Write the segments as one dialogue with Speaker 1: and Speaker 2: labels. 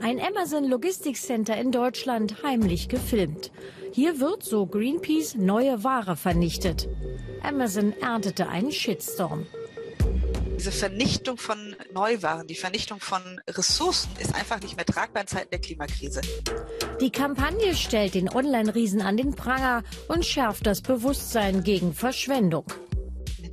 Speaker 1: Ein Amazon Logistics Center in Deutschland heimlich gefilmt. Hier wird, so Greenpeace, neue Ware vernichtet. Amazon erntete einen Shitstorm.
Speaker 2: Diese Vernichtung von Neuwaren, die Vernichtung von Ressourcen ist einfach nicht mehr tragbar in Zeiten der Klimakrise.
Speaker 1: Die Kampagne stellt den Online-Riesen an den Pranger und schärft das Bewusstsein gegen Verschwendung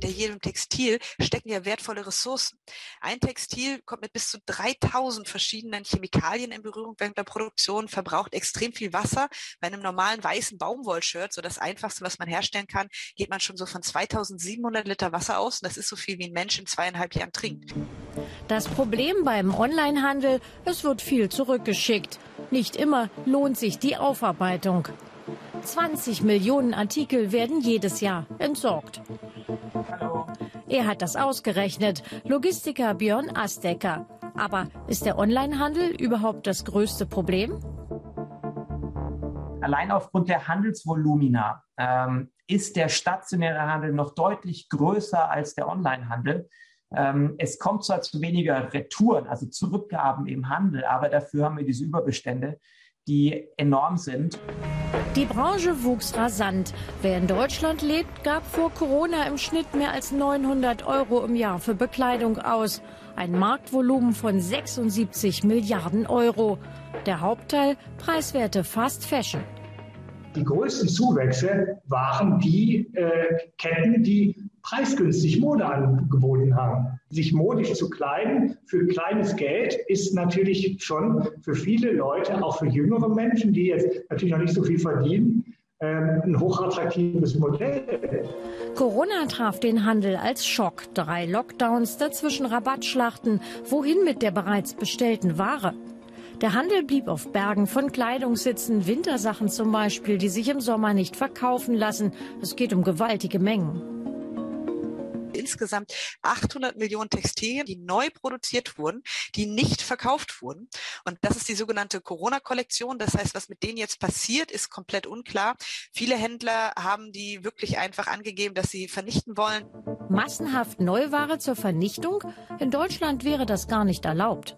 Speaker 2: hinter jedem Textil stecken ja wertvolle Ressourcen. Ein Textil kommt mit bis zu 3000 verschiedenen Chemikalien in Berührung während der Produktion, verbraucht extrem viel Wasser. Bei einem normalen weißen Baumwollshirt, so das einfachste, was man herstellen kann, geht man schon so von 2700 Liter Wasser aus. Und das ist so viel, wie ein Mensch in zweieinhalb Jahren trinkt.
Speaker 1: Das Problem beim Onlinehandel, es wird viel zurückgeschickt. Nicht immer lohnt sich die Aufarbeitung. 20 Millionen Artikel werden jedes Jahr entsorgt. Er hat das ausgerechnet. Logistiker Björn Astecker. Aber ist der Onlinehandel überhaupt das größte Problem?
Speaker 3: Allein aufgrund der Handelsvolumina ähm, ist der stationäre Handel noch deutlich größer als der Onlinehandel. Ähm, es kommt zwar zu weniger Retouren, also Zurückgaben im Handel, aber dafür haben wir diese Überbestände, die enorm sind.
Speaker 1: Die Branche wuchs rasant. Wer in Deutschland lebt, gab vor Corona im Schnitt mehr als 900 Euro im Jahr für Bekleidung aus. Ein Marktvolumen von 76 Milliarden Euro. Der Hauptteil preiswerte Fast Fashion.
Speaker 4: Die größten Zuwächse waren die äh, Ketten, die preisgünstig Mode angeboten haben. Sich modisch zu kleiden für kleines Geld ist natürlich schon für viele Leute, auch für jüngere Menschen, die jetzt natürlich noch nicht so viel verdienen, ähm, ein hochattraktives Modell.
Speaker 1: Corona traf den Handel als Schock. Drei Lockdowns, dazwischen Rabattschlachten. Wohin mit der bereits bestellten Ware? Der Handel blieb auf Bergen von Kleidung sitzen, Wintersachen zum Beispiel, die sich im Sommer nicht verkaufen lassen. Es geht um gewaltige Mengen
Speaker 2: insgesamt 800 Millionen Textilien, die neu produziert wurden, die nicht verkauft wurden. Und das ist die sogenannte Corona-Kollektion. Das heißt, was mit denen jetzt passiert, ist komplett unklar. Viele Händler haben die wirklich einfach angegeben, dass sie vernichten wollen.
Speaker 1: Massenhaft Neuware zur Vernichtung? In Deutschland wäre das gar nicht erlaubt.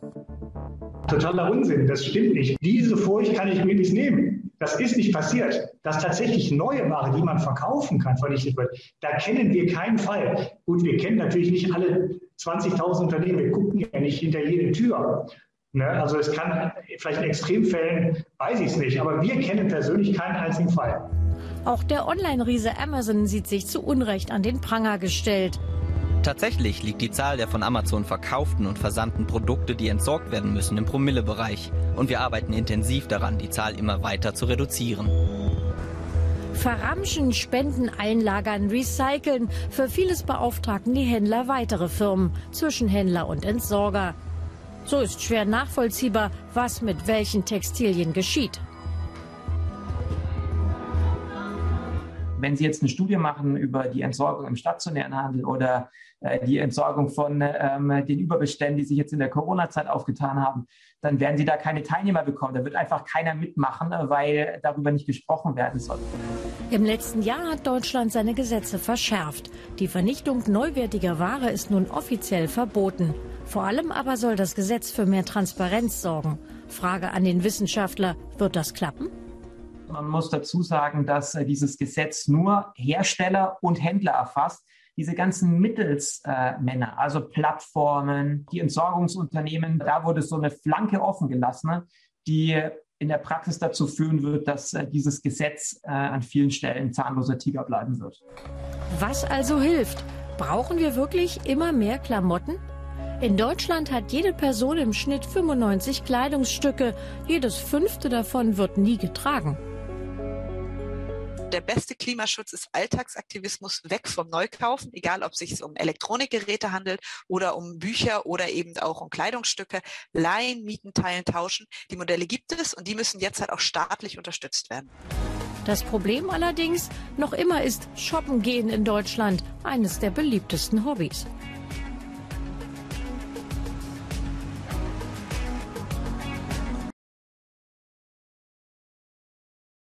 Speaker 4: Totaler Unsinn, das stimmt nicht. Diese Furcht kann ich mir nicht nehmen. Das ist nicht passiert. Dass tatsächlich neue Ware, die man verkaufen kann, vernichtet wird, da kennen wir keinen Fall. Gut, wir kennen natürlich nicht alle 20.000 Unternehmen. Wir gucken ja nicht hinter jede Tür. Ne? Also es kann vielleicht in Extremfällen, weiß ich es nicht, aber wir kennen persönlich keinen einzigen Fall.
Speaker 1: Auch der Online-Riese Amazon sieht sich zu Unrecht an den Pranger gestellt.
Speaker 5: Tatsächlich liegt die Zahl der von Amazon verkauften und versandten Produkte, die entsorgt werden müssen, im Promillebereich. Und wir arbeiten intensiv daran, die Zahl immer weiter zu reduzieren.
Speaker 1: Verramschen, Spenden, Einlagern, Recyceln. Für vieles beauftragen die Händler weitere Firmen, Zwischenhändler und Entsorger. So ist schwer nachvollziehbar, was mit welchen Textilien geschieht.
Speaker 3: Wenn Sie jetzt eine Studie machen über die Entsorgung im stationären Handel oder äh, die Entsorgung von ähm, den Überbeständen, die sich jetzt in der Corona-Zeit aufgetan haben, dann werden Sie da keine Teilnehmer bekommen. Da wird einfach keiner mitmachen, weil darüber nicht gesprochen werden soll.
Speaker 1: Im letzten Jahr hat Deutschland seine Gesetze verschärft. Die Vernichtung neuwertiger Ware ist nun offiziell verboten. Vor allem aber soll das Gesetz für mehr Transparenz sorgen. Frage an den Wissenschaftler, wird das klappen?
Speaker 3: Man muss dazu sagen, dass äh, dieses Gesetz nur Hersteller und Händler erfasst. Diese ganzen Mittelsmänner, äh, also Plattformen, die Entsorgungsunternehmen, da wurde so eine Flanke offen gelassen, die in der Praxis dazu führen wird, dass äh, dieses Gesetz an vielen Stellen zahnloser Tiger bleiben wird.
Speaker 1: Was also hilft? Brauchen wir wirklich immer mehr Klamotten? In Deutschland hat jede Person im Schnitt 95 Kleidungsstücke. Jedes fünfte davon wird nie getragen
Speaker 2: der beste Klimaschutz ist Alltagsaktivismus weg vom Neukaufen, egal ob es sich um Elektronikgeräte handelt oder um Bücher oder eben auch um Kleidungsstücke. Leihen, mieten, teilen, tauschen. Die Modelle gibt es und die müssen jetzt halt auch staatlich unterstützt werden.
Speaker 1: Das Problem allerdings noch immer ist Shoppen gehen in Deutschland eines der beliebtesten Hobbys.